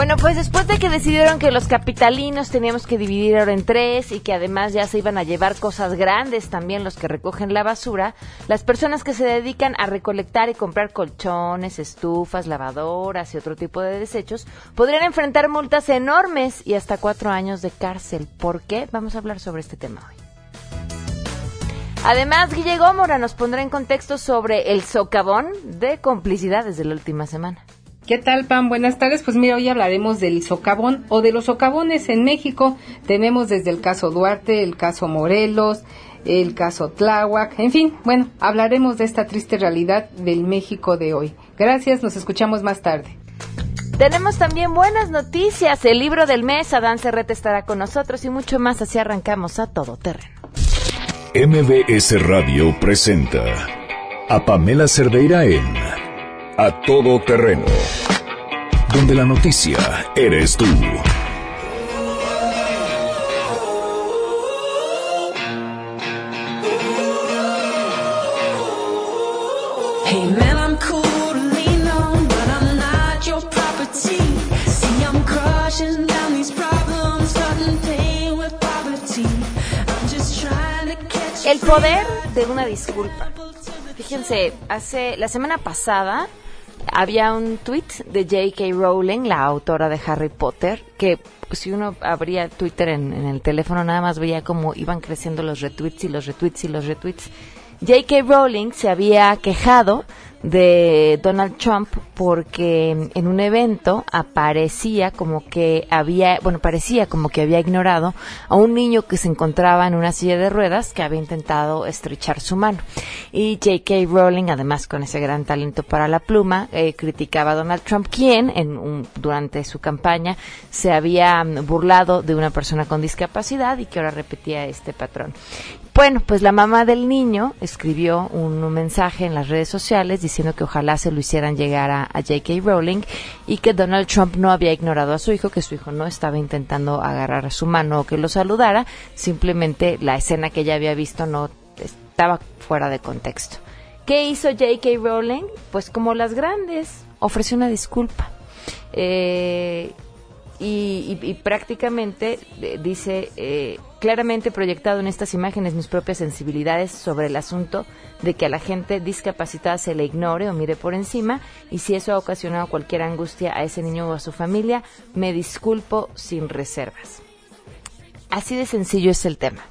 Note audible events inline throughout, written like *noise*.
Bueno, pues después de que decidieron que los capitalinos teníamos que dividir ahora en tres y que además ya se iban a llevar cosas grandes también los que recogen la basura, las personas que se dedican a recolectar y comprar colchones, estufas, lavadoras y otro tipo de desechos podrían enfrentar multas enormes y hasta cuatro años de cárcel. ¿Por qué? Vamos a hablar sobre este tema hoy. Además, Guille Gómora nos pondrá en contexto sobre el socavón de complicidades de la última semana. ¿Qué tal, Pam? Buenas tardes. Pues mira, hoy hablaremos del socavón o de los socavones en México. Tenemos desde el caso Duarte, el caso Morelos, el caso Tláhuac, en fin, bueno, hablaremos de esta triste realidad del México de hoy. Gracias, nos escuchamos más tarde. Tenemos también buenas noticias. El libro del mes, Adán Cerrete estará con nosotros y mucho más. Así arrancamos a todo terreno. MBS Radio presenta a Pamela Cerdeira en a todo terreno, donde la noticia eres tú. Hey man, I'm cool to lean on, but I'm not your property. See, I'm crushing down these problems, starting pain with poverty. I'm just trying to catch El poder de una disculpa. Fíjense, hace la semana pasada había un tweet de J.K. Rowling, la autora de Harry Potter, que si uno abría Twitter en, en, el teléfono nada más veía cómo iban creciendo los retweets y los retweets y los retweets. J.K. Rowling se había quejado de Donald Trump porque en un evento aparecía como que había, bueno, parecía como que había ignorado a un niño que se encontraba en una silla de ruedas que había intentado estrechar su mano. Y J.K. Rowling, además con ese gran talento para la pluma, eh, criticaba a Donald Trump, quien en un, durante su campaña se había burlado de una persona con discapacidad y que ahora repetía este patrón. Bueno, pues la mamá del niño escribió un, mensaje en las redes sociales diciendo que ojalá se lo hicieran llegar a, a J.K. Rowling y que Donald Trump no había ignorado a su hijo, que su hijo no estaba intentando agarrar a su mano o que lo saludara, simplemente la escena que ella había visto no estaba fuera de contexto. ¿Qué hizo J.K. Rowling? Pues como las grandes, ofreció una disculpa. Eh, y, y, y, prácticamente eh, dice eh, claramente proyectado en estas imágenes mis propias sensibilidades sobre el asunto de que a la gente discapacitada se le ignore o mire por encima y si eso ha ocasionado cualquier angustia a ese niño o a su familia, me disculpo sin reservas. Así de sencillo es el tema,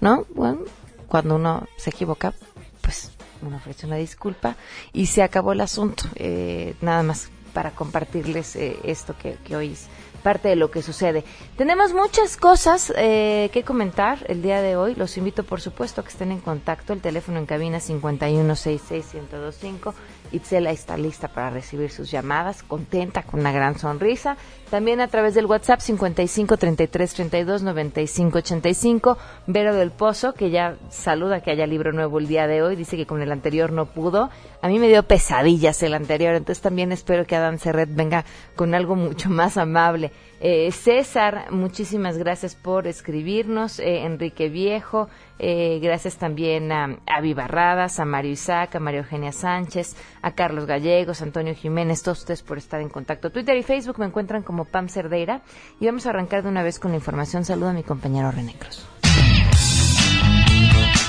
¿no? Bueno, cuando uno se equivoca, pues uno ofrece una disculpa y se acabó el asunto. Eh, nada más para compartirles eh, esto que, que hoy es parte de lo que sucede. Tenemos muchas cosas eh, que comentar el día de hoy. Los invito, por supuesto, a que estén en contacto. El teléfono en cabina 5166125. Itzela está lista para recibir sus llamadas, contenta, con una gran sonrisa. También a través del WhatsApp 55 33 32 95 85. Vero del Pozo, que ya saluda que haya libro nuevo el día de hoy. Dice que con el anterior no pudo. A mí me dio pesadillas el anterior, entonces también espero que Adam Serret venga con algo mucho más amable. Eh, César, muchísimas gracias por escribirnos. Eh, Enrique Viejo, eh, gracias también a, a Vivarradas, a Mario Isaac, a María Eugenia Sánchez, a Carlos Gallegos, Antonio Jiménez, todos ustedes por estar en contacto. Twitter y Facebook me encuentran como Pam Cerdeira y vamos a arrancar de una vez con la información. Saludo a mi compañero René Cruz.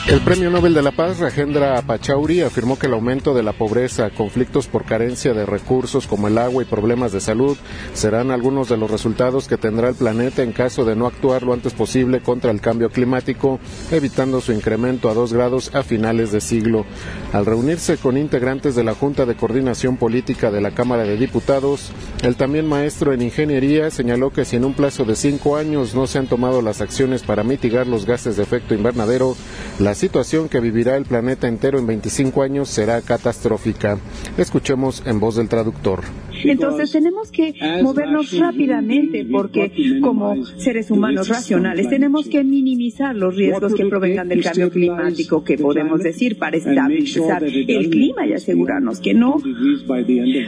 El Premio Nobel de la Paz, Rajendra Pachauri, afirmó que el aumento de la pobreza, conflictos por carencia de recursos como el agua y problemas de salud serán algunos de los resultados que tendrá el planeta en caso de no actuar lo antes posible contra el cambio climático, evitando su incremento a dos grados a finales de siglo. Al reunirse con integrantes de la Junta de Coordinación Política de la Cámara de Diputados, el también maestro en ingeniería señaló que si en un plazo de cinco años no se han tomado las acciones para mitigar los gases de efecto invernadero, la situación que vivirá el planeta entero en 25 años será catastrófica. Escuchemos en voz del traductor. Entonces tenemos que movernos rápidamente porque como seres humanos racionales tenemos que minimizar los riesgos que provengan del cambio climático que podemos decir para estabilizar el clima y asegurarnos que no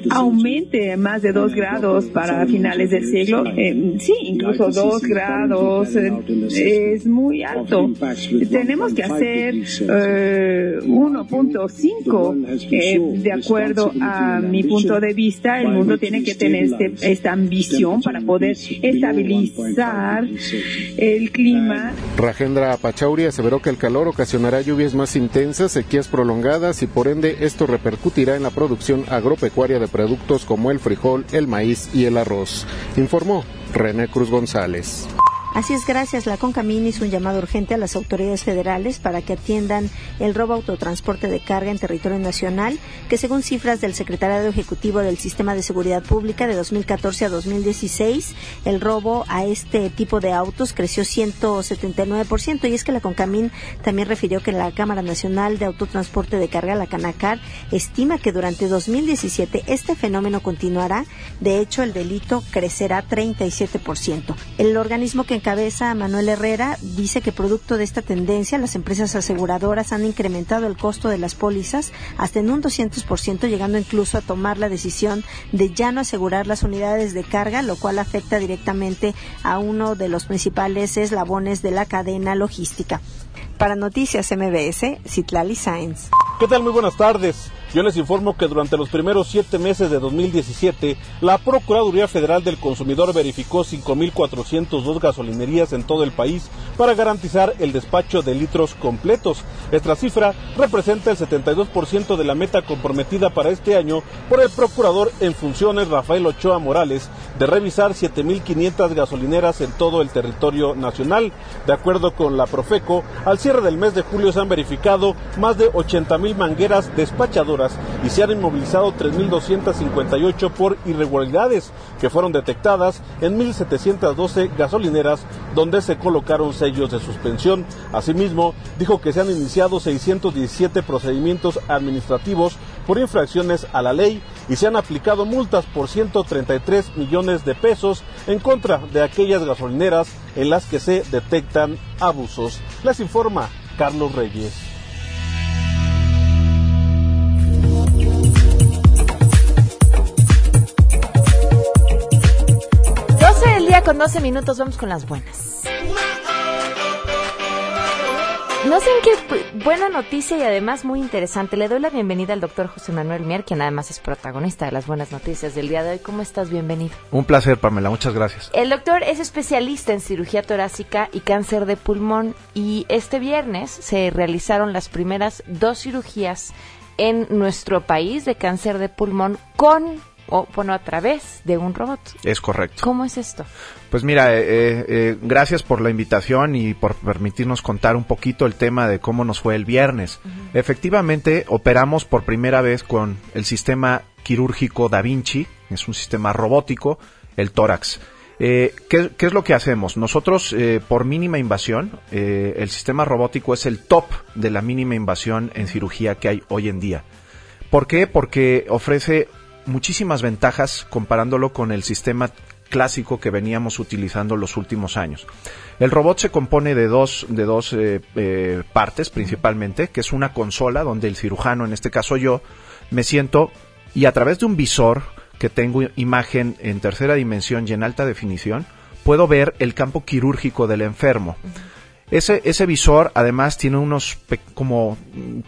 aumente más de dos grados para finales del siglo. Eh, sí, incluso dos grados eh, es muy alto. Tenemos que hacer ser eh, 1.5. Eh, de acuerdo a mi punto de vista, el mundo tiene que tener este, esta ambición para poder estabilizar el clima. Rajendra Pachauri aseveró que el calor ocasionará lluvias más intensas, sequías prolongadas y por ende esto repercutirá en la producción agropecuaria de productos como el frijol, el maíz y el arroz. Informó René Cruz González. Así es, gracias. La CONCAMIN hizo un llamado urgente a las autoridades federales para que atiendan el robo autotransporte de carga en territorio nacional, que según cifras del Secretariado Ejecutivo del Sistema de Seguridad Pública de 2014 a 2016, el robo a este tipo de autos creció 179%. Y es que la CONCAMIN también refirió que la Cámara Nacional de Autotransporte de Carga, la CANACAR, estima que durante 2017 este fenómeno continuará. De hecho, el delito crecerá 37%. El organismo que cabeza Manuel Herrera dice que producto de esta tendencia las empresas aseguradoras han incrementado el costo de las pólizas hasta en un 200%, llegando incluso a tomar la decisión de ya no asegurar las unidades de carga, lo cual afecta directamente a uno de los principales eslabones de la cadena logística. Para Noticias MBS, Citlali Sáenz. ¿Qué tal? Muy buenas tardes. Yo les informo que durante los primeros siete meses de 2017, la Procuraduría Federal del Consumidor verificó 5.402 gasolinerías en todo el país para garantizar el despacho de litros completos. Esta cifra representa el 72% de la meta comprometida para este año por el Procurador en funciones Rafael Ochoa Morales de revisar 7.500 gasolineras en todo el territorio nacional. De acuerdo con la Profeco, al cierre del mes de julio se han verificado más de 80.000 mangueras despachadoras y se han inmovilizado 3.258 por irregularidades que fueron detectadas en 1.712 gasolineras donde se colocaron sellos de suspensión. Asimismo, dijo que se han iniciado 617 procedimientos administrativos por infracciones a la ley y se han aplicado multas por 133 millones de pesos en contra de aquellas gasolineras en las que se detectan abusos. Les informa Carlos Reyes. Día con 12 minutos, vamos con las buenas. No sé en qué buena noticia y además muy interesante. Le doy la bienvenida al doctor José Manuel Mier, quien además es protagonista de las buenas noticias del día de hoy. ¿Cómo estás? Bienvenido. Un placer, Pamela. Muchas gracias. El doctor es especialista en cirugía torácica y cáncer de pulmón y este viernes se realizaron las primeras dos cirugías en nuestro país de cáncer de pulmón con o bueno, a través de un robot. Es correcto. ¿Cómo es esto? Pues mira, eh, eh, eh, gracias por la invitación y por permitirnos contar un poquito el tema de cómo nos fue el viernes. Efectivamente, operamos por primera vez con el sistema quirúrgico Da Vinci, es un sistema robótico, el tórax. Eh, ¿qué, qué es lo que hacemos? Nosotros, eh, por mínima invasión, eh, el sistema robótico es el top de la mínima invasión en cirugía que hay hoy en día. ¿Por qué? Porque ofrece muchísimas ventajas comparándolo con el sistema clásico que veníamos utilizando los últimos años. El robot se compone de dos, de dos eh, eh, partes principalmente, que es una consola donde el cirujano, en este caso yo, me siento y a través de un visor que tengo imagen en tercera dimensión y en alta definición, puedo ver el campo quirúrgico del enfermo. Ese, ese visor además tiene unos, como,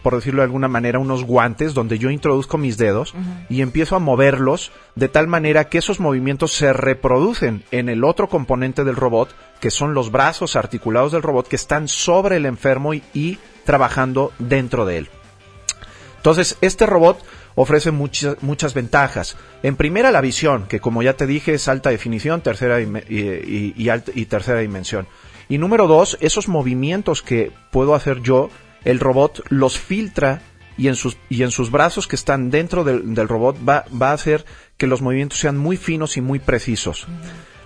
por decirlo de alguna manera, unos guantes donde yo introduzco mis dedos y empiezo a moverlos de tal manera que esos movimientos se reproducen en el otro componente del robot, que son los brazos articulados del robot que están sobre el enfermo y, y trabajando dentro de él. Entonces, este robot ofrece muchas, muchas ventajas. En primera, la visión, que como ya te dije es alta definición, tercera y, y- y alta- y tercera dimensión. Y número dos, esos movimientos que puedo hacer yo, el robot los filtra y en sus, y en sus brazos que están dentro del, del robot va, va a hacer que los movimientos sean muy finos y muy precisos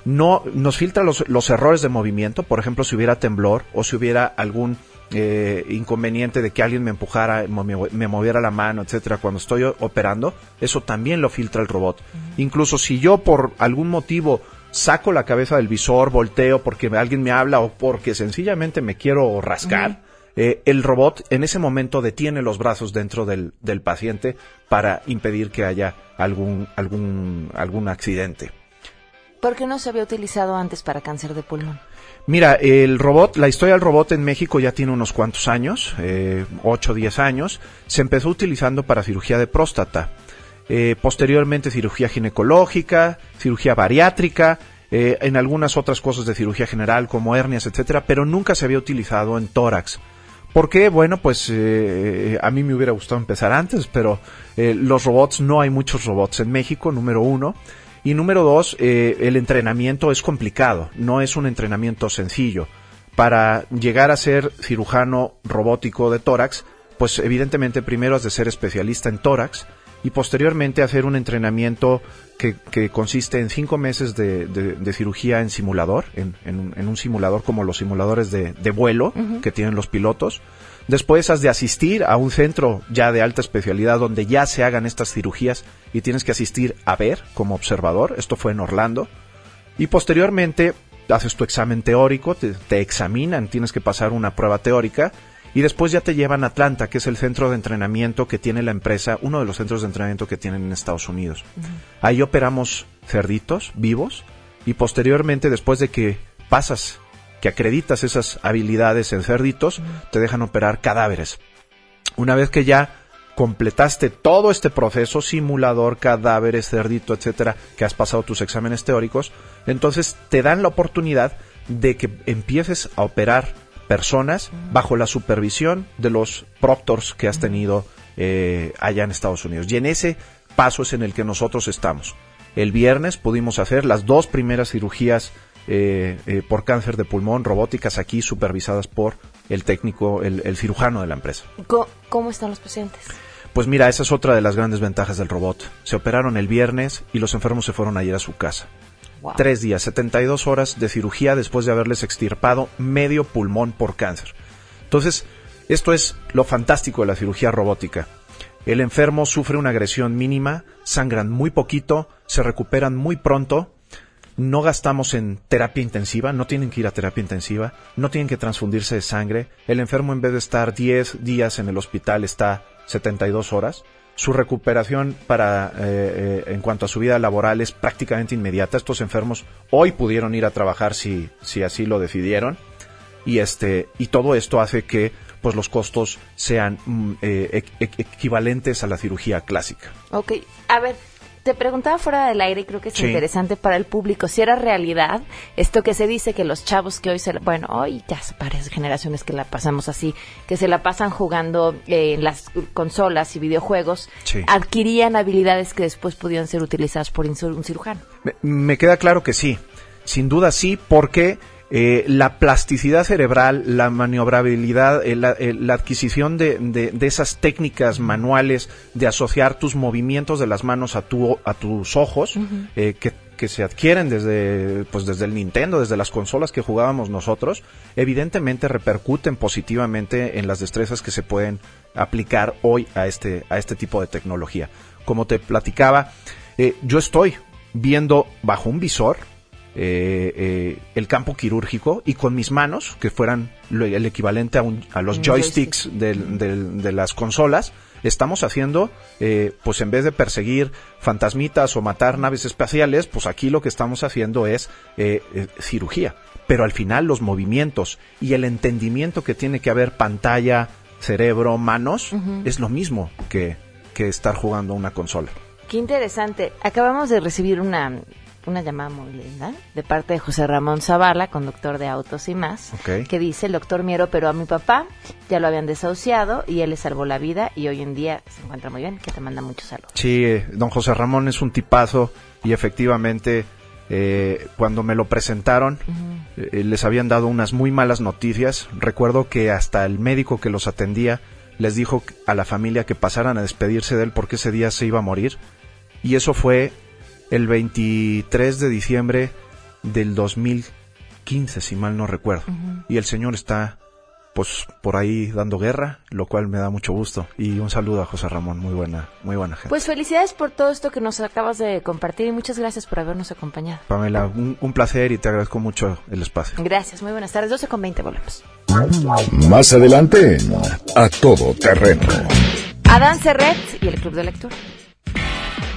no nos filtra los, los errores de movimiento, por ejemplo, si hubiera temblor o si hubiera algún eh, inconveniente de que alguien me empujara, me, moviera la mano, etcétera, cuando estoy operando, eso también lo filtra el robot. Incluso si yo por algún motivo saco la cabeza del visor, volteo porque alguien me habla o porque sencillamente me quiero rascar, eh, el robot en ese momento detiene los brazos dentro del, del paciente para impedir que haya algún, algún, algún accidente. ¿Por qué no se había utilizado antes para cáncer de pulmón? Mira, el robot, la historia del robot en México ya tiene unos cuantos años, eh, 8 o 10 años. Se empezó utilizando para cirugía de próstata. Eh, posteriormente cirugía ginecológica, cirugía bariátrica, eh, en algunas otras cosas de cirugía general como hernias, etcétera, pero nunca se había utilizado en tórax. ¿Por qué? Bueno, pues eh, a mí me hubiera gustado empezar antes, pero los robots, no hay muchos robots en México, número uno. Y número dos, el entrenamiento es complicado, no es un entrenamiento sencillo. Para llegar a ser cirujano robótico de tórax, pues evidentemente primero has de ser especialista en tórax y posteriormente hacer un entrenamiento que, que consiste en cinco meses de, de- de cirugía en simulador, en, en un- en un simulador como los simuladores de, de vuelo que tienen los pilotos. Después has de asistir a un centro ya de alta especialidad donde ya se hagan estas cirugías y tienes que asistir a ver como observador. Esto fue en Orlando. Y posteriormente haces tu examen teórico, te, te examinan, tienes que pasar una prueba teórica y después ya te llevan a Atlanta, que es el centro de entrenamiento que tiene la empresa, uno de los centros de entrenamiento que tienen en Estados Unidos. Ahí operamos cerditos vivos y posteriormente, después de que pasas, que acreditas esas habilidades en cerditos, te dejan operar cadáveres. Una vez que ya completaste todo este proceso, simulador, cadáveres, cerdito, etcétera, que has pasado tus exámenes teóricos, entonces te dan la oportunidad de que empieces a operar personas bajo la supervisión de los proctors que has tenido eh, allá en Estados Unidos. Y en ese paso es en el que nosotros estamos. El viernes pudimos hacer las dos primeras cirugías eh, eh, por cáncer de pulmón robóticas aquí supervisadas por el técnico, el, el cirujano de la empresa. ¿Cómo están los pacientes? Pues mira, esa es otra de las grandes ventajas del robot. Se operaron el viernes y los enfermos se fueron ayer a su casa. Tres días, 72 horas de cirugía después de haberles extirpado medio pulmón por cáncer. Entonces, esto es lo fantástico de la cirugía robótica. El enfermo sufre una agresión mínima, sangran muy poquito, se recuperan muy pronto, no gastamos en terapia intensiva, no tienen que ir a terapia intensiva, no tienen que transfundirse de sangre. El enfermo en vez de estar 10 días en el hospital está 72 horas. Su recuperación para eh, eh, en cuanto a su vida laboral es prácticamente inmediata. Estos enfermos hoy pudieron ir a trabajar si, si así lo decidieron y este y todo esto hace que pues los costos sean mm, eh, equ- equ- equivalentes a la cirugía clásica. Ok, a ver, te preguntaba fuera del aire y creo que es Sí. interesante para el público si era realidad esto que se dice que los chavos que hoy se, la- bueno, hoy ya varias generaciones que la pasamos así, que se la pasan jugando eh, en las consolas y videojuegos, Sí. adquirían habilidades que después podían ser utilizadas por un cirujano. Me, me queda claro que sí, sin duda sí, porque eh, la plasticidad cerebral, la maniobrabilidad, eh, la, eh, la adquisición de, de- de esas técnicas manuales de asociar tus movimientos de las manos a, tu, a tus ojos, eh, que, que se adquieren desde, pues desde el Nintendo, desde las consolas que jugábamos nosotros, evidentemente repercuten positivamente en las destrezas que se pueden aplicar hoy a este, a este tipo de tecnología. Como te platicaba, eh, yo estoy viendo bajo un visor eh, eh, el campo quirúrgico y con mis manos, que fueran lo- el equivalente a, un- a los Un joysticks del- del- de las consolas, estamos haciendo, eh, pues en vez de perseguir fantasmitas o matar naves espaciales, pues aquí lo que estamos haciendo es eh, eh, cirugía. Pero al final los movimientos y el entendimiento que tiene que haber pantalla, cerebro, manos, es lo mismo que, que estar jugando una consola. Qué interesante. Acabamos de recibir una, una llamada muy linda de parte de José Ramón Zavala, conductor de Autos y más, que dice, el doctor Miero, pero a mi papá ya lo habían desahuciado y él le salvó la vida y hoy en día se encuentra muy bien, que te manda muchos saludos. Sí, eh, don José Ramón es un tipazo y efectivamente eh, cuando me lo presentaron eh, les habían dado unas muy malas noticias. Recuerdo que hasta el médico que los atendía les dijo a la familia que pasaran a despedirse de él porque ese día se iba a morir. Y eso fue el 23 de diciembre del 2015, si mal no recuerdo. Y el señor está pues por ahí dando guerra, lo cual me da mucho gusto. Y un saludo a José Ramón, muy buena, muy buena gente. Pues felicidades por todo esto que nos acabas de compartir y muchas gracias por habernos acompañado. Pamela, un, un placer y te agradezco mucho el espacio. Gracias, muy buenas tardes. 12 con 20, volvemos. Más adelante en A Todo Terreno. Adán Serret y el Club de Lectura.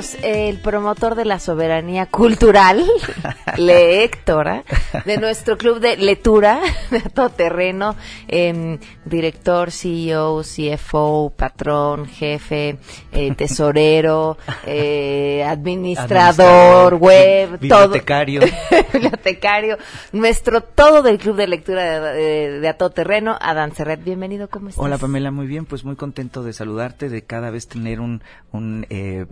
27 minutos. El promotor de la soberanía cultural, *laughs* lectora, de nuestro club de lectura, *laughs* de todo terreno, em, director, CEO, CFO, patrón, jefe, eh, tesorero, eh, administrador, Administrador, web, bi- todo. bibliotecario. *laughs* bibliotecario. Nuestro todo del club de lectura de, de, de A Todo Terreno, Adán Serret. Bienvenido, ¿cómo estás? Hola Pamela, muy bien, pues muy contento de saludarte, de cada vez tener un, un eh,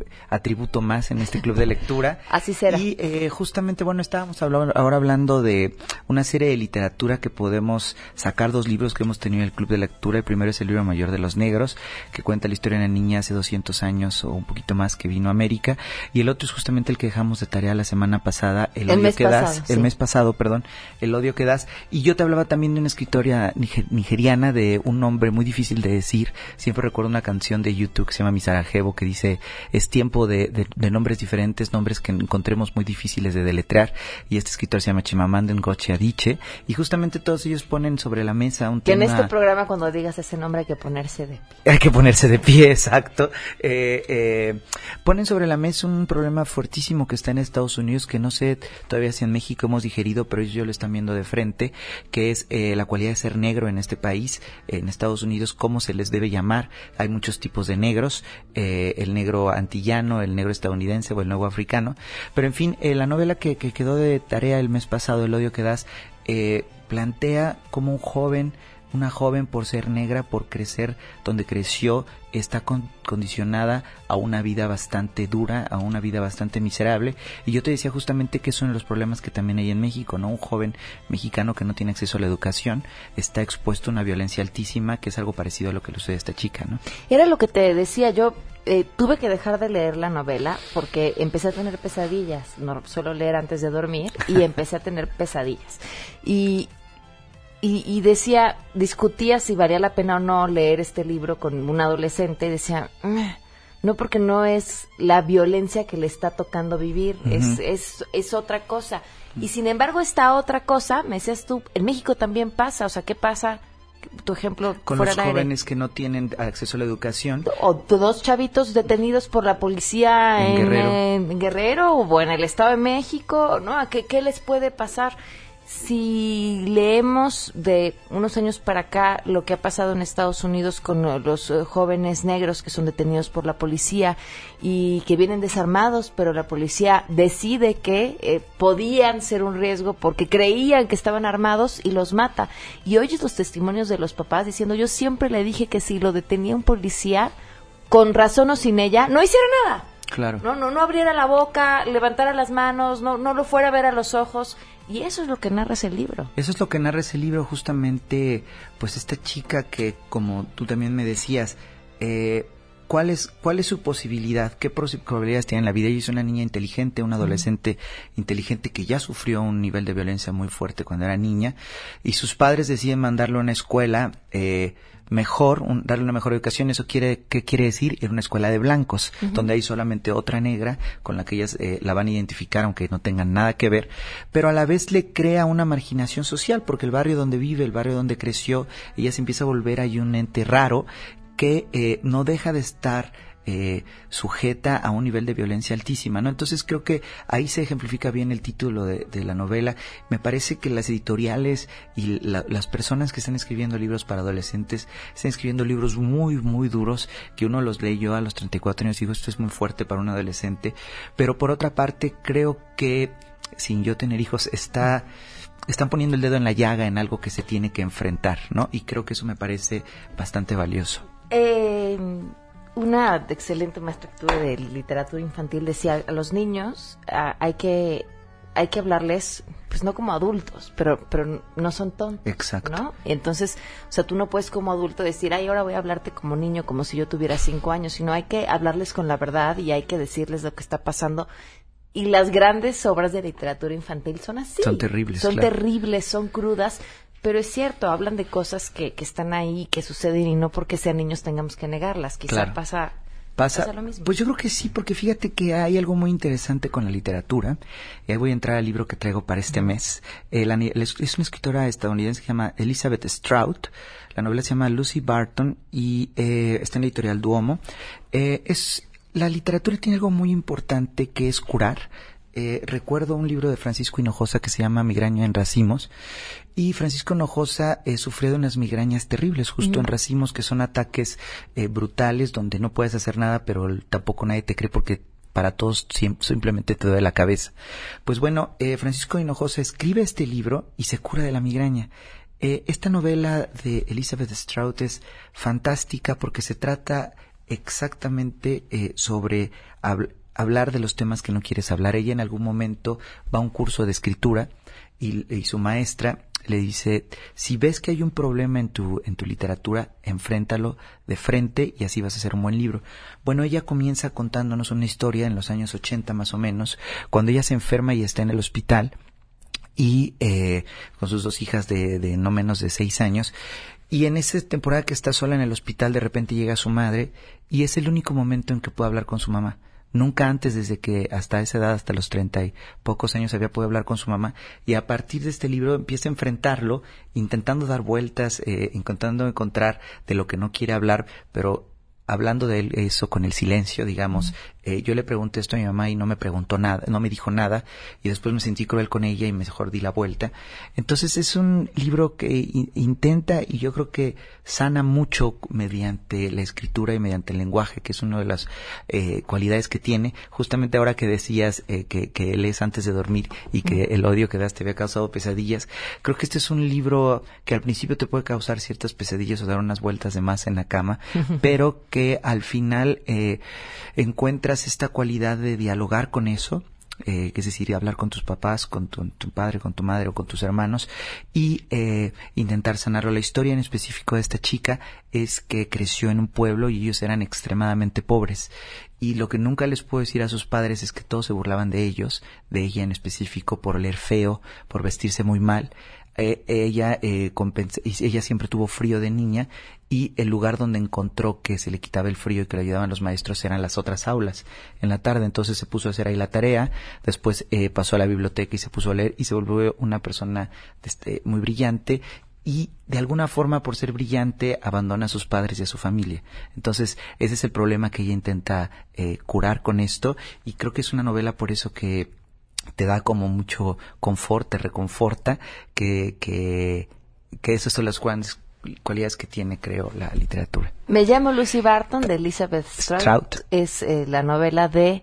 más en este club de lectura. *laughs* Así será. Y eh, justamente, bueno, estábamos hablando, ahora hablando de una serie de literatura que podemos sacar dos libros que hemos tenido en el club de lectura. El primero es el libro mayor de los negros, que cuenta la historia de una niña hace 200 años o un poquito más que vino a América. Y el otro es justamente el que dejamos de tarea la semana pasada, El, El odio mes que pasado, das. sí. El mes pasado, perdón, El odio que das. Y yo te hablaba también de una escritoria niger- nigeriana de un nombre muy difícil de decir. Siempre recuerdo una canción de YouTube que se llama Mi Sarajevo que dice, es tiempo de, de- de nombres diferentes, nombres que encontremos muy difíciles de deletrear. Y este escritor se llama Chimamanda Ngozi Adichie. Y justamente todos ellos ponen sobre la mesa un Que en tema... este programa cuando digas ese nombre hay que ponerse de *laughs* Hay que ponerse de pie, exacto. Eh, eh, ponen sobre la mesa un problema fuertísimo que está en Estados Unidos, que no sé todavía si en México hemos digerido, pero ellos lo están viendo de frente, que es eh, la cualidad de ser negro en este país, en Estados Unidos, cómo se les debe llamar. Hay muchos tipos de negros, eh, el negro antillano, el negro estadounidense o el negro africano. Pero en fin, eh, la novela que, que quedó de tarea el mes pasado, El odio que das, eh, plantea como un joven una joven por ser negra, por crecer donde creció, está con- condicionada a una vida bastante dura, a una vida bastante miserable. Y yo te decía justamente que es uno de los problemas que también hay en México, ¿no? Un joven mexicano que no tiene acceso a la educación está expuesto a una violencia altísima, que es algo parecido a lo que le sucede a esta chica, ¿no? Era lo que te decía, yo eh, tuve que dejar de leer la novela porque empecé a tener pesadillas. No suelo leer antes de dormir y *laughs* empecé a tener pesadillas. Y, y, y decía, discutía si valía la pena o no leer este libro con un adolescente y decía, "Mm, no porque no es la violencia que le está tocando vivir, es, es, es otra cosa. Y sin embargo, esta otra cosa, me decías tú, en México también pasa, o sea, ¿qué pasa? Tu ejemplo Con fuera los aire. jóvenes que no tienen acceso a la educación. o dos chavitos detenidos por la policía En en, Guerrero. en Guerrero o en el Estado de México, ¿no? ¿A qué, qué les puede pasar? Si leemos de unos años para acá lo que ha pasado en Estados Unidos con eh, los eh, jóvenes negros que son detenidos por la policía y que vienen desarmados, pero la policía decide que eh, podían ser un riesgo porque creían que estaban armados y los mata. Y oyes los testimonios de los papás diciendo, yo siempre le dije que si lo detenía un policía, con razón o sin ella, no hiciera nada. Claro. No, no, no abriera la boca, levantara las manos, no, no lo fuera a ver a los ojos. Y eso es lo que narra ese libro. Eso es lo que narra ese libro, justamente, pues esta chica que, como tú también me decías, eh, ¿cuál, es, ¿cuál es su posibilidad? ¿Qué probabilidades tiene en la vida? Ella es una niña inteligente, una adolescente inteligente que ya sufrió un nivel de violencia muy fuerte cuando era niña, y sus padres deciden mandarlo a una escuela eh, mejor, un- darle una mejor educación. ¿Eso quiere, qué quiere decir? En una escuela de blancos, donde hay solamente otra negra con la que ellas eh, la van a identificar, aunque no tengan nada que ver, pero a la vez le crea una marginación social, porque el barrio donde vive, el barrio donde creció, ella se empieza a volver ahí un ente raro que eh, no deja de estar eh, sujeta a un nivel de violencia altísima, ¿no? Entonces creo que ahí se ejemplifica bien el título de, de la novela. Me parece que las editoriales y la- las personas que están escribiendo libros para adolescentes están escribiendo libros muy, muy duros que uno los lee yo a los 34 años y digo, esto es muy fuerte para un adolescente. Pero por otra parte, creo que sin yo tener hijos está están poniendo el dedo en la llaga en algo que se tiene que enfrentar, ¿no? Y creo que eso me parece bastante valioso. Eh, una excelente maestra que tuve de literatura infantil decía a los niños hay que hay que hablarles pues no como adultos, pero, pero no son tontos. Exacto. ¿no? Y entonces, o sea, tú no puedes como adulto decir, ay, ahora voy a hablarte como niño, como si yo tuviera cinco años, sino hay que hablarles con la verdad y hay que decirles lo que está pasando. Y las grandes obras de literatura infantil son así. Son terribles, Son claro. terribles, son crudas. Pero es cierto, hablan de cosas que, que están ahí, que suceden y no porque sean niños tengamos que negarlas. Quizá Claro. pasa, Pasa, pasa lo mismo. pues yo creo que sí, porque fíjate que hay algo muy interesante con la literatura. Y ahí voy a entrar al libro que traigo para este mes. Eh, la es una escritora estadounidense que se llama Elizabeth Strout. La novela se llama Lucy Barton y eh, está en la editorial Duomo. Eh, es la literatura tiene algo muy importante que es curar. Eh, recuerdo un libro de Francisco Hinojosa que se llama Migraña en racimos y Francisco Hinojosa eh, sufrió de unas migrañas terribles justo en racimos que son ataques eh, brutales donde no puedes hacer nada pero tampoco nadie te cree porque para todos simplemente te duele la cabeza. Pues bueno, eh, Francisco Hinojosa escribe este libro y se cura de la migraña. Eh, esta novela de Elizabeth Strout es fantástica porque se trata exactamente eh, sobre hablar de los temas que no quieres hablar. Ella en algún momento va a un curso de escritura y, su maestra le dice, si ves que hay un problema en tu, en tu literatura, enfréntalo de frente y así vas a hacer un buen libro. Bueno, ella comienza contándonos una historia en los años 80 más o menos, cuando ella se enferma y está en el hospital y eh, con sus dos hijas de, de no menos de seis años. Y en esa temporada que está sola en el hospital, de repente llega su madre y es el único momento en que puede hablar con su mamá. Nunca antes, desde que hasta esa edad, hasta los treinta y pocos años, había podido hablar con su mamá. Y a partir de este libro empieza a enfrentarlo, intentando dar vueltas, eh, intentando encontrar de lo que no quiere hablar, pero hablando de eso con el silencio, digamos, eh, yo le pregunté esto a mi mamá y no me preguntó nada, no me dijo nada, y después me sentí cruel con ella y mejor di la vuelta. Entonces es un libro que intenta y yo creo que sana mucho mediante la escritura y mediante el lenguaje, que es una de las eh, cualidades que tiene. Justamente ahora que decías eh, que, que lees antes de dormir y que el odio que das te había causado pesadillas, creo que este es un libro que al principio te puede causar ciertas pesadillas o dar unas vueltas de más en la cama, pero que al final eh, encuentras esta cualidad de dialogar con eso, eh, que es decir, hablar con tus papás, con tu, tu padre, con tu madre o con tus hermanos y eh, intentar sanarlo. La historia en específico de esta chica es que creció en un pueblo y ellos eran extremadamente pobres. Y lo que nunca les puedo decir a sus padres es que todos se burlaban de ellos, de ella en específico, por leer feo, por vestirse muy mal. Eh, ella, eh, ella siempre tuvo frío de niña y el lugar donde encontró que se le quitaba el frío y que le ayudaban los maestros eran las otras aulas en la tarde. Entonces se puso a hacer ahí la tarea, después eh, pasó a la biblioteca y se puso a leer y se volvió una persona este, muy brillante y de alguna forma por ser brillante abandona a sus padres y a su familia. Entonces ese es el problema que ella intenta eh, curar con esto y creo que es una novela por eso que te da como mucho confort, te reconforta, que, que, que esas son las cuan- cualidades que tiene, creo, la literatura. Me llamo Lucy Barton de Elizabeth Strout. Strout. Es eh, la novela de,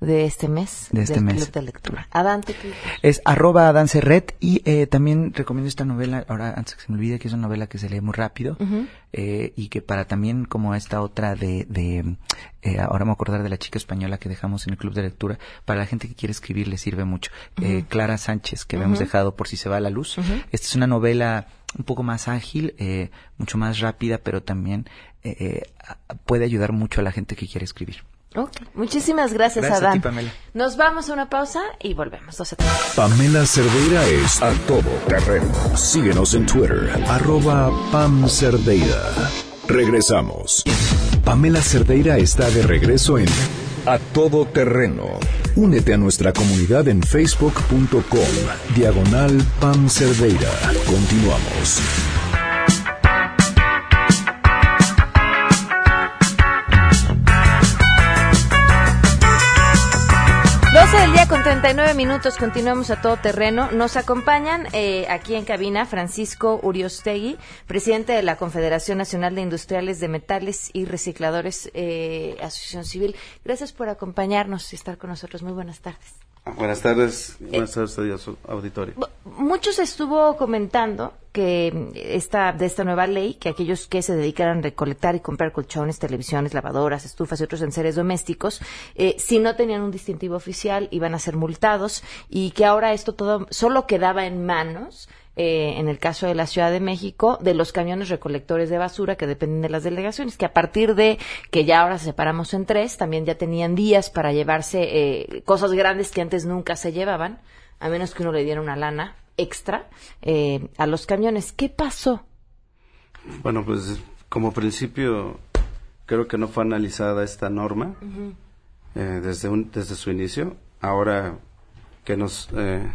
de este mes. De este del mes. Club de Lectura. Adante, ¿qué dices? Es arroba Dance Red y eh, también recomiendo esta novela, ahora antes que se me olvide que es una novela que se lee muy rápido eh, y que para también como esta otra de, de eh, ahora me acordar de la chica española que dejamos en el club de lectura, para la gente que quiere escribir le sirve mucho. Eh, Clara Sánchez, que habíamos Ujú. dejado por si se va la luz. Esta es una novela un poco más ágil, eh, mucho más rápida, pero también eh, puede ayudar mucho a la gente que quiere escribir. Muchísimas gracias, Gracias a Adán. ti, Pamela. Nos vamos a una pausa y volvemos. 12 Pamela Cerdeira es a todo terreno. Síguenos en Twitter, arroba Pam Cerdeira. Regresamos. Pamela Cerdeira está de regreso en A Todo Terreno. Únete a nuestra comunidad en facebook.com, diagonal Pam Cerdeira. Continuamos. 39 minutos, continuamos a todo terreno. Nos acompañan eh, aquí en cabina Francisco Uriostegui, presidente de la Confederación Nacional de Industriales de Metales y Recicladores, eh, Asociación Civil. Gracias por acompañarnos y estar con nosotros. Muy buenas tardes. Buenas tardes, buenas tardes a su auditorio. Muchos estuvo comentando que esta, de esta nueva ley, que aquellos que se dedicaran a recolectar y comprar colchones, televisiones, lavadoras, estufas y otros enseres domésticos, eh, si no tenían un distintivo oficial, iban a ser multados y que ahora esto todo solo quedaba en manos eh, en el caso de la Ciudad de México, de los camiones recolectores de basura que dependen de las delegaciones, que a partir de que ya ahora separamos en tres, también ya tenían días para llevarse eh, cosas grandes que antes nunca se llevaban, a menos que uno le diera una lana extra eh, a los camiones. ¿Qué pasó? Bueno, pues como principio creo que no fue analizada esta norma eh, desde, un- desde su inicio. Ahora que nos eh,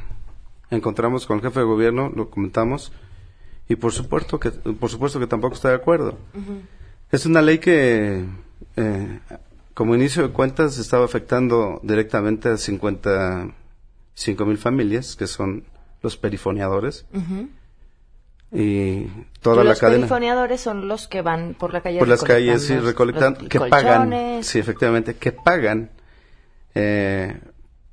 encontramos con el jefe de gobierno, lo comentamos y por supuesto que, por supuesto que tampoco está de acuerdo. Es una ley que, eh, como inicio de cuentas, estaba afectando directamente a 55 mil familias, que son los perifoneadores, y toda Y la los cadena. perifoneadores son los que van por la calle por las calles y recolectando recolectan los que pagan. Sí efectivamente que pagan eh,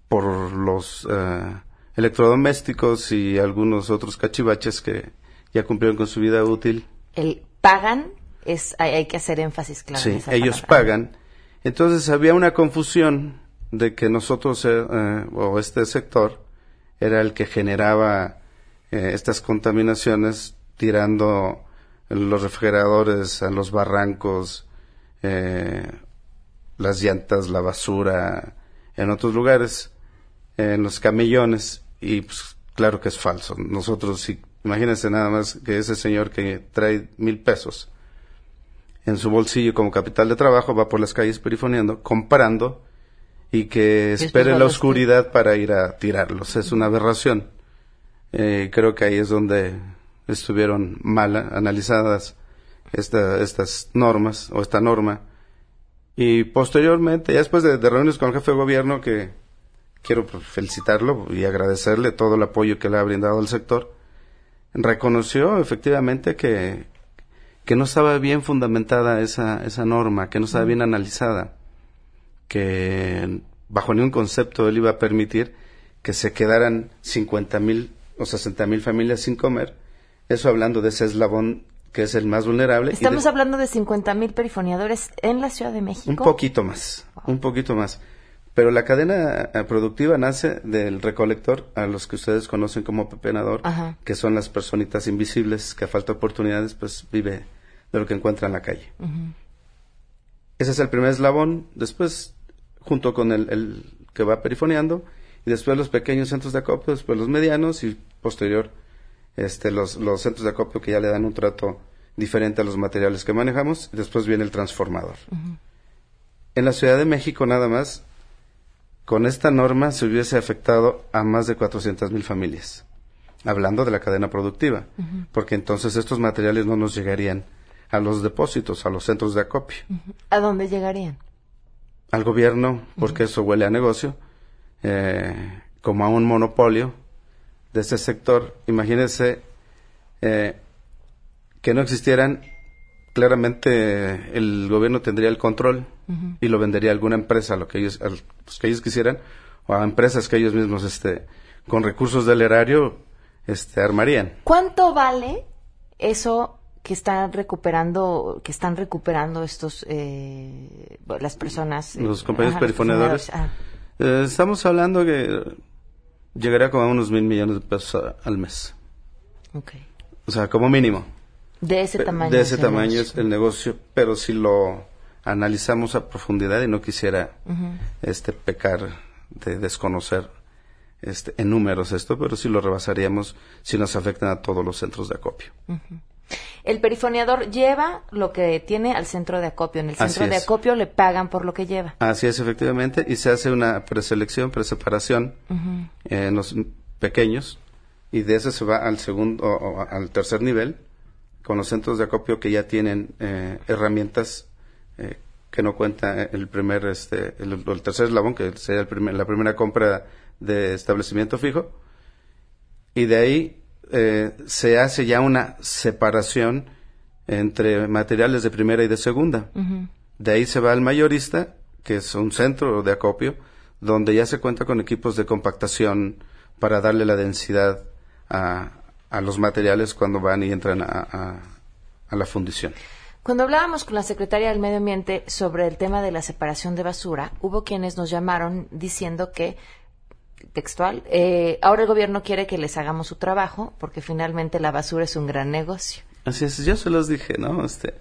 por los eh, electrodomésticos y algunos otros cachivaches que ya cumplieron con su vida útil El pagan es hay, hay que hacer énfasis claro. sí ellos palabra. pagan entonces había una confusión de que nosotros eh, eh, o este sector era el que generaba eh, estas contaminaciones tirando los refrigeradores a los barrancos, eh, las llantas, la basura, en otros lugares, en los camellones, y pues claro que es falso. Nosotros, si, imagínense nada más que ese señor que trae mil pesos en su bolsillo como capital de trabajo va por las calles perifoneando, comprando, y que espere la oscuridad para ir a tirarlos. Es una aberración. Eh, creo que ahí es donde estuvieron mal analizadas esta- estas normas o esta norma. Y posteriormente, ya después de, de reuniones con el jefe de gobierno, que quiero felicitarlo y agradecerle todo el apoyo que le ha brindado al sector, reconoció efectivamente que, que no estaba bien fundamentada esa, esa norma, que no estaba bien analizada, que bajo ningún concepto él iba a permitir que se quedaran 50 mil o 60 mil familias sin comer. Eso hablando de ese eslabón que es el más vulnerable. de- Estamos hablando de 50 mil perifoneadores en la Ciudad de México. un poquito más, un poquito más. Pero la cadena eh, productiva nace del recolector, a los que ustedes conocen como pepenador, Ajá. que son las personitas invisibles que a falta de oportunidades, pues vive de lo que encuentra en la calle. Ujú. Ese es el primer eslabón. Después, junto con el, el que va perifoneando, y después los pequeños centros de acopio, después los medianos y posterior este, los, los centros de acopio que ya le dan un trato diferente a los materiales que manejamos, y después viene el transformador. En la Ciudad de México nada más, con esta norma se hubiese afectado a más de 400 mil familias, hablando de la cadena productiva, porque entonces estos materiales no nos llegarían a los depósitos, a los centros de acopio. ¿A dónde llegarían? al gobierno, porque eso huele a negocio, eh, como a un monopolio de este sector. Imagínense eh, que no existieran, claramente el gobierno tendría el control Y lo vendería a alguna empresa, lo que ellos, al- pues, que ellos quisieran, o a empresas que ellos mismos, este, con recursos del erario, este, armarían. ¿Cuánto vale eso que están recuperando, que están recuperando estos, eh, las personas? eh, Los compañeros ajá, los Eh, estamos hablando que llegaría como a unos mil millones de pesos a- al mes. O sea, como mínimo. De ese tamaño. De ese tamaño negocio. es el negocio, pero si lo analizamos a profundidad y no quisiera este pecar de desconocer este en números esto, pero sí lo rebasaríamos si nos afectan a todos los centros de acopio. El perifoneador lleva lo que tiene al centro de acopio. En el centro de acopio le pagan por lo que lleva. Así es, efectivamente, y se hace una preselección, preseparación Ujú. en los pequeños y de eso se va al segundo o, o al tercer nivel con los centros de acopio que ya tienen eh, herramientas eh, que no cuenta el primer este el, el tercer eslabón que sería el primer- la primera compra de establecimiento fijo. Y de ahí eh, se hace ya una separación entre materiales de primera y de segunda. De ahí se va al mayorista, que es un centro de acopio, donde ya se cuenta con equipos de compactación para darle la densidad a, a los materiales cuando van y entran a, a- a la fundición. Cuando hablábamos con la secretaria del Medio Ambiente sobre el tema de la separación de basura, hubo quienes nos llamaron diciendo que, textual, eh, ahora el gobierno quiere que les hagamos su trabajo porque finalmente la basura es un gran negocio. Así es, yo se los dije, ¿no? Este,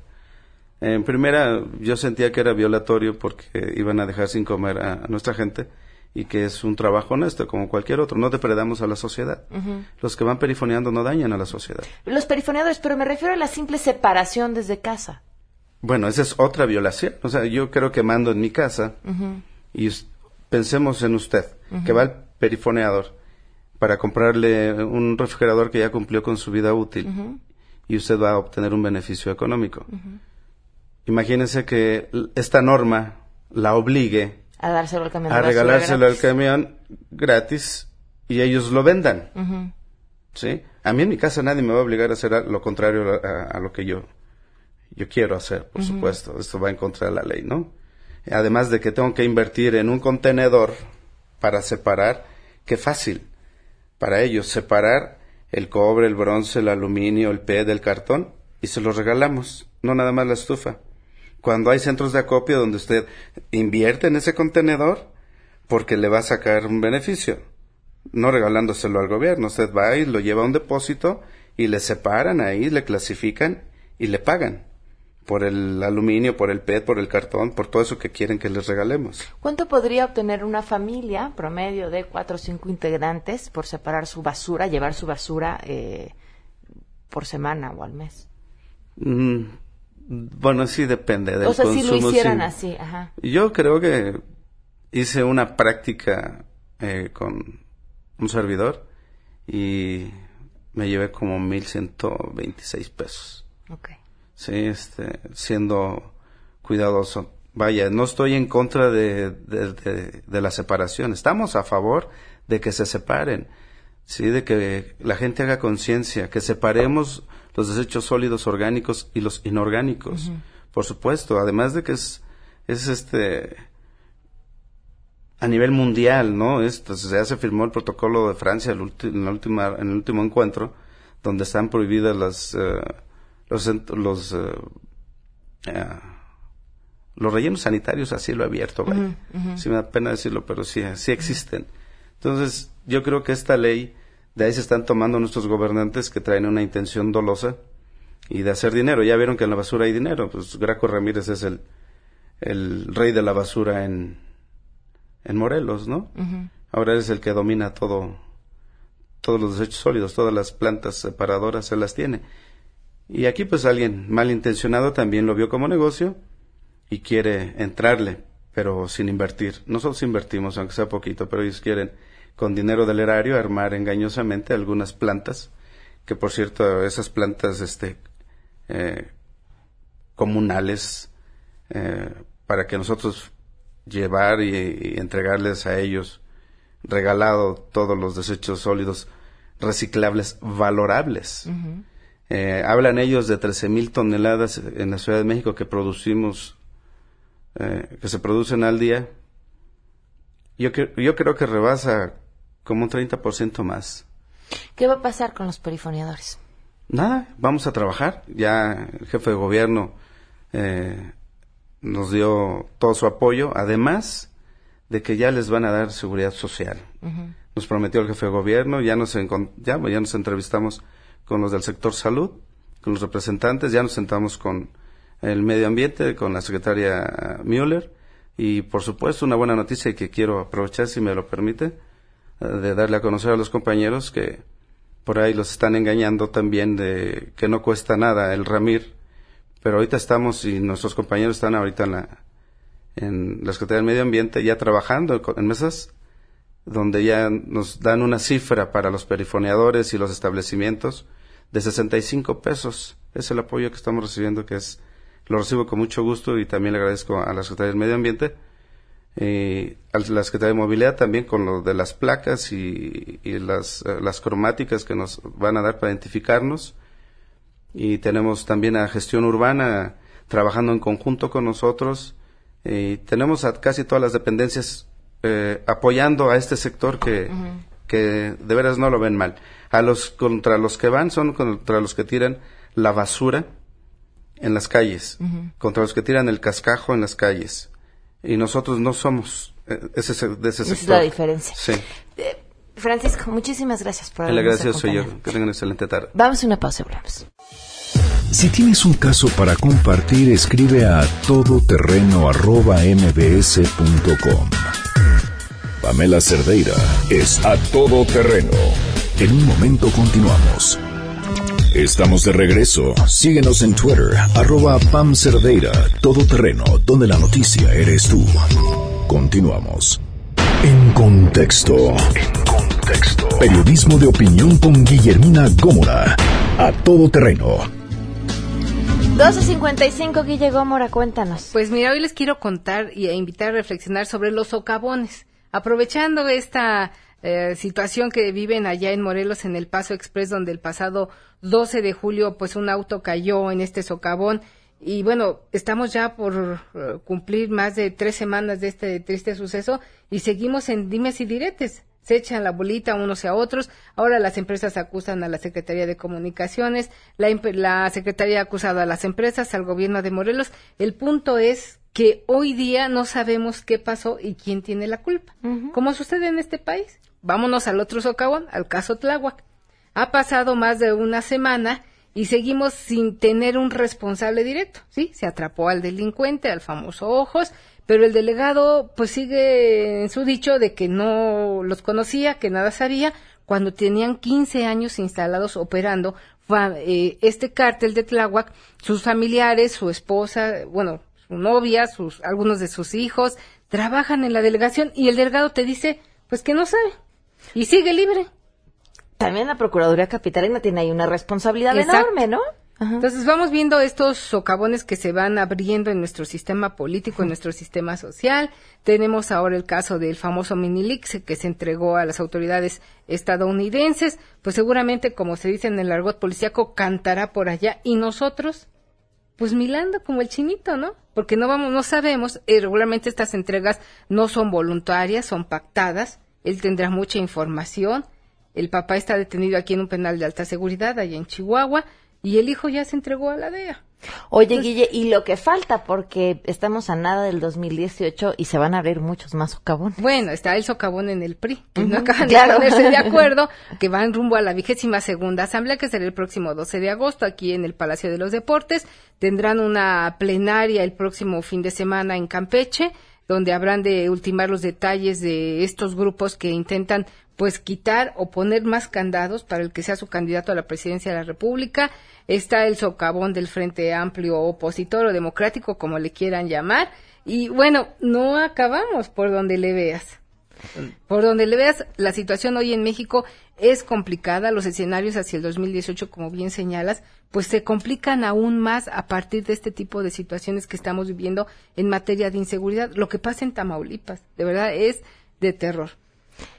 en primera, yo sentía que era violatorio porque iban a dejar sin comer a, a nuestra gente y que es un trabajo honesto como cualquier otro. No depredamos a la sociedad. Los que van perifoneando no dañan a la sociedad. Los perifoneadores, pero me refiero a la simple separación desde casa. Bueno, esa es otra violación. O sea, yo creo que mando en mi casa y pensemos en usted, que va al perifoneador para comprarle un refrigerador que ya cumplió con su vida útil y usted va a obtener un beneficio económico. Imagínese que esta norma la obligue A dárselo al camión a regalárselo al camión gratis y ellos lo vendan. ¿sí? A mí en mi casa nadie me va a obligar a hacer lo contrario a, lo que yo, yo quiero hacer, por supuesto. Esto va en contra de la ley, ¿no? Además de que tengo que invertir en un contenedor para separar, qué fácil para ellos separar el cobre, el bronce, el aluminio, el PET, el cartón y se los regalamos, no nada más la estufa. Cuando hay centros de acopio donde usted invierte en ese contenedor porque le va a sacar un beneficio, no regalándoselo al gobierno, usted va y lo lleva a un depósito y le separan ahí, le clasifican y le pagan por el aluminio, por el PET, por el cartón, por todo eso que quieren que les regalemos. ¿Cuánto podría obtener una familia promedio de cuatro o cinco integrantes por separar su basura, llevar su basura eh, por semana o al mes? Mm, bueno, sí depende del o sea, si consumo. lo hicieran sí. así, ajá. Yo creo que hice una práctica eh, con un servidor y me llevé como 1126 pesos. Ok. Sí, este, siendo cuidadoso. Vaya, no estoy en contra de, de, de- de la separación. Estamos a favor de que se separen. Sí, de que la gente haga conciencia, que separemos los desechos sólidos orgánicos y los inorgánicos. Por supuesto, además de que es, es este, a nivel mundial, ¿no? Esto, ya se firmó el protocolo de Francia el en, la última, en el último encuentro, donde están prohibidas las, eh, los, los, eh, los rellenos sanitarios a cielo abierto, vaya. Sí me da pena decirlo, pero sí, sí existen. Entonces, yo creo que esta ley, de ahí se están tomando nuestros gobernantes que traen una intención dolosa y de hacer dinero. Ya vieron que en la basura hay dinero. Pues Graco Ramírez es el, el rey de la basura en, en Morelos, ¿no? Ahora es el que domina todo, todos los desechos sólidos, todas las plantas separadoras se las tiene. Y aquí pues alguien malintencionado también lo vio como negocio y quiere entrarle, pero sin invertir. Nosotros invertimos, aunque sea poquito, pero ellos quieren con dinero del erario armar engañosamente algunas plantas, que por cierto esas plantas este eh, comunales eh, para que nosotros llevar y, y entregarles a ellos regalado todos los desechos sólidos reciclables valorables. Eh, hablan ellos de 13 mil toneladas en la Ciudad de México que producimos, eh, que se producen al día. Yo, yo creo que rebasa como un 30% más. ¿Qué va a pasar con los perifoneadores? Nada, vamos a trabajar. Ya el jefe de gobierno eh, nos dio todo su apoyo, además de que ya les van a dar seguridad social. Nos prometió el jefe de gobierno, ya nos, ya, ya nos entrevistamos con los del sector salud, con los representantes, ya nos sentamos con el medio ambiente, con la secretaria Müller y por supuesto una buena noticia que quiero aprovechar, si me lo permite, de darle a conocer a los compañeros que por ahí los están engañando también de que no cuesta nada el Ramir, pero ahorita estamos y nuestros compañeros están ahorita en la, en la Secretaría del Medio Ambiente ya trabajando en mesas donde ya nos dan una cifra para los perifoneadores y los establecimientos de 65 pesos. Es el apoyo que estamos recibiendo, que es lo recibo con mucho gusto y también le agradezco a la Secretaría del Medio Ambiente a la Secretaría de Movilidad también con lo de las placas y, y las, eh, las cromáticas que nos van a dar para identificarnos. Y tenemos también a Gestión Urbana trabajando en conjunto con nosotros. Y tenemos a casi todas las dependencias eh, apoyando a este sector que, que de veras no lo ven mal. A los contra los que van son contra los que tiran la basura en las calles, contra los que tiran el cascajo en las calles. Y nosotros no somos eh, ese, se- de ese Esa es sector. la diferencia. Sí. Eh, Francisco, muchísimas gracias por El habernos agradecido soy yo. Que tengan excelente tarde. Vamos a una pausa, volvemos. Si tienes un caso para compartir, escribe a todoterreno.mbs.com. Pamela Cerdeira es a todoterreno. En un momento continuamos. Estamos de regreso. Síguenos en Twitter, arroba Pam Cerdeira, todoterreno, donde la noticia eres tú. Continuamos. En contexto. En contexto. Periodismo de opinión con Guillermina Gómora. A todoterreno. 12.55, Guille Gómora, cuéntanos. Pues mira, hoy les quiero contar y e invitar a reflexionar sobre los socavones. Aprovechando esta eh, situación que viven allá en Morelos, en el Paso Express, donde el pasado 12 de julio, pues un auto cayó en este socavón. Y bueno, estamos ya por eh, cumplir más de tres semanas de este triste suceso y seguimos en dimes y diretes. Se echan la bolita unos a otros. Ahora las empresas acusan a la Secretaría de Comunicaciones, la, la Secretaría ha acusado a las empresas, al gobierno de Morelos. El punto es que hoy día no sabemos qué pasó y quién tiene la culpa. Como sucede en este país. Vámonos al otro socavón, al caso Tláhuac. Ha pasado más de una semana y seguimos sin tener un responsable directo, ¿sí? Se atrapó al delincuente, al famoso Ojos, pero el delegado pues sigue en su dicho de que no los conocía, que nada sabía, cuando tenían 15 años instalados operando eh, este cártel de Tláhuac, sus familiares, su esposa, bueno, su novia, sus, algunos de sus hijos, trabajan en la delegación y el delegado te dice pues que no sabe y sigue libre. También la Procuraduría Capitalina tiene ahí una responsabilidad Exacto. enorme, ¿no? Entonces vamos viendo estos socavones que se van abriendo en nuestro sistema político, en nuestro sistema social. Tenemos ahora el caso del famoso Minilix que se entregó a las autoridades estadounidenses. Pues seguramente, como se dice en el argot policíaco, cantará por allá. Y nosotros, pues milando como el chinito, ¿no? Porque no vamos, no sabemos, eh, regularmente estas entregas no son voluntarias, son pactadas. Él tendrá mucha información. El papá está detenido aquí en un penal de alta seguridad, allá en Chihuahua, y el hijo ya se entregó a la DEA. Oye, Guille, y lo que falta, porque estamos a nada del 2018 y se van a abrir muchos más socavones. Bueno, está el socavón en el PRI, que no Ujú, acaban claro. de ponerse de *laughs* acuerdo, que van rumbo a la vigésima segunda asamblea, que será el próximo 12 de agosto, aquí en el Palacio de los Deportes. Tendrán una plenaria el próximo fin de semana en Campeche, donde habrán de ultimar los detalles de estos grupos que intentan pues quitar o poner más candados para el que sea su candidato a la presidencia de la República. Está el socavón del Frente Amplio opositor o democrático, como le quieran llamar. Y bueno, no acabamos por donde le veas. Por donde le veas, la situación hoy en México es complicada. Los escenarios hacia el 2018, como bien señalas, pues se complican aún más a partir de este tipo de situaciones que estamos viviendo en materia de inseguridad. Lo que pasa en Tamaulipas, de verdad, es de terror.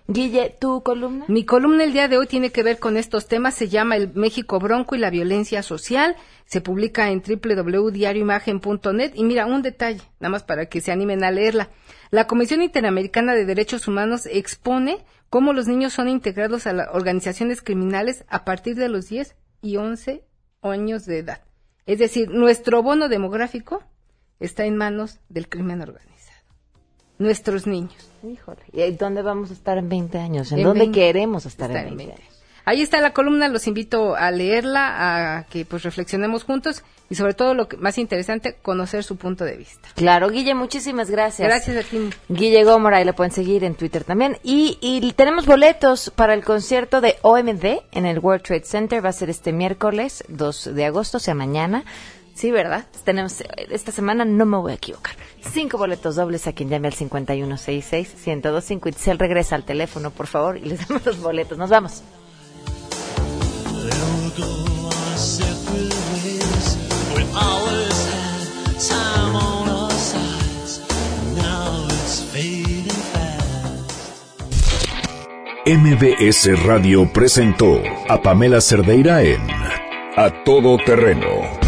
Guille, ¿tu columna? Mi columna el día de hoy tiene que ver con estos temas. Se llama El México Bronco y la Violencia Social. Se publica en www.diarioimagen.net. Y mira, un detalle, nada más para que se animen a leerla. La Comisión Interamericana de Derechos Humanos expone cómo los niños son integrados a las organizaciones criminales a partir de los 10 y 11 años de edad. Es decir, nuestro bono demográfico está en manos del crimen organizado. Nuestros niños. Híjole. ¿Y dónde vamos a estar en 20 años? ¿En, En dónde 20 queremos estar, estar en en 20 20. años? Ahí está la columna, los invito a leerla, a que pues reflexionemos juntos y sobre todo lo que más interesante, conocer su punto de vista. Claro, Guille, muchísimas gracias. Gracias a ti. Guille Gómora, y lo pueden seguir en Twitter también. Y, y tenemos boletos para el concierto de OMD en el World Trade Center. Va a ser este miércoles 2 de agosto, o sea, mañana. Sí, ¿verdad? Tenemos, esta semana no me voy a equivocar. Cinco boletos dobles a quien llame al 5166-1025. Itzel regresa al teléfono, por favor, y les damos los boletos. Nos vamos. MBS Radio presentó a Pamela Cerdeira en A Todo Terreno.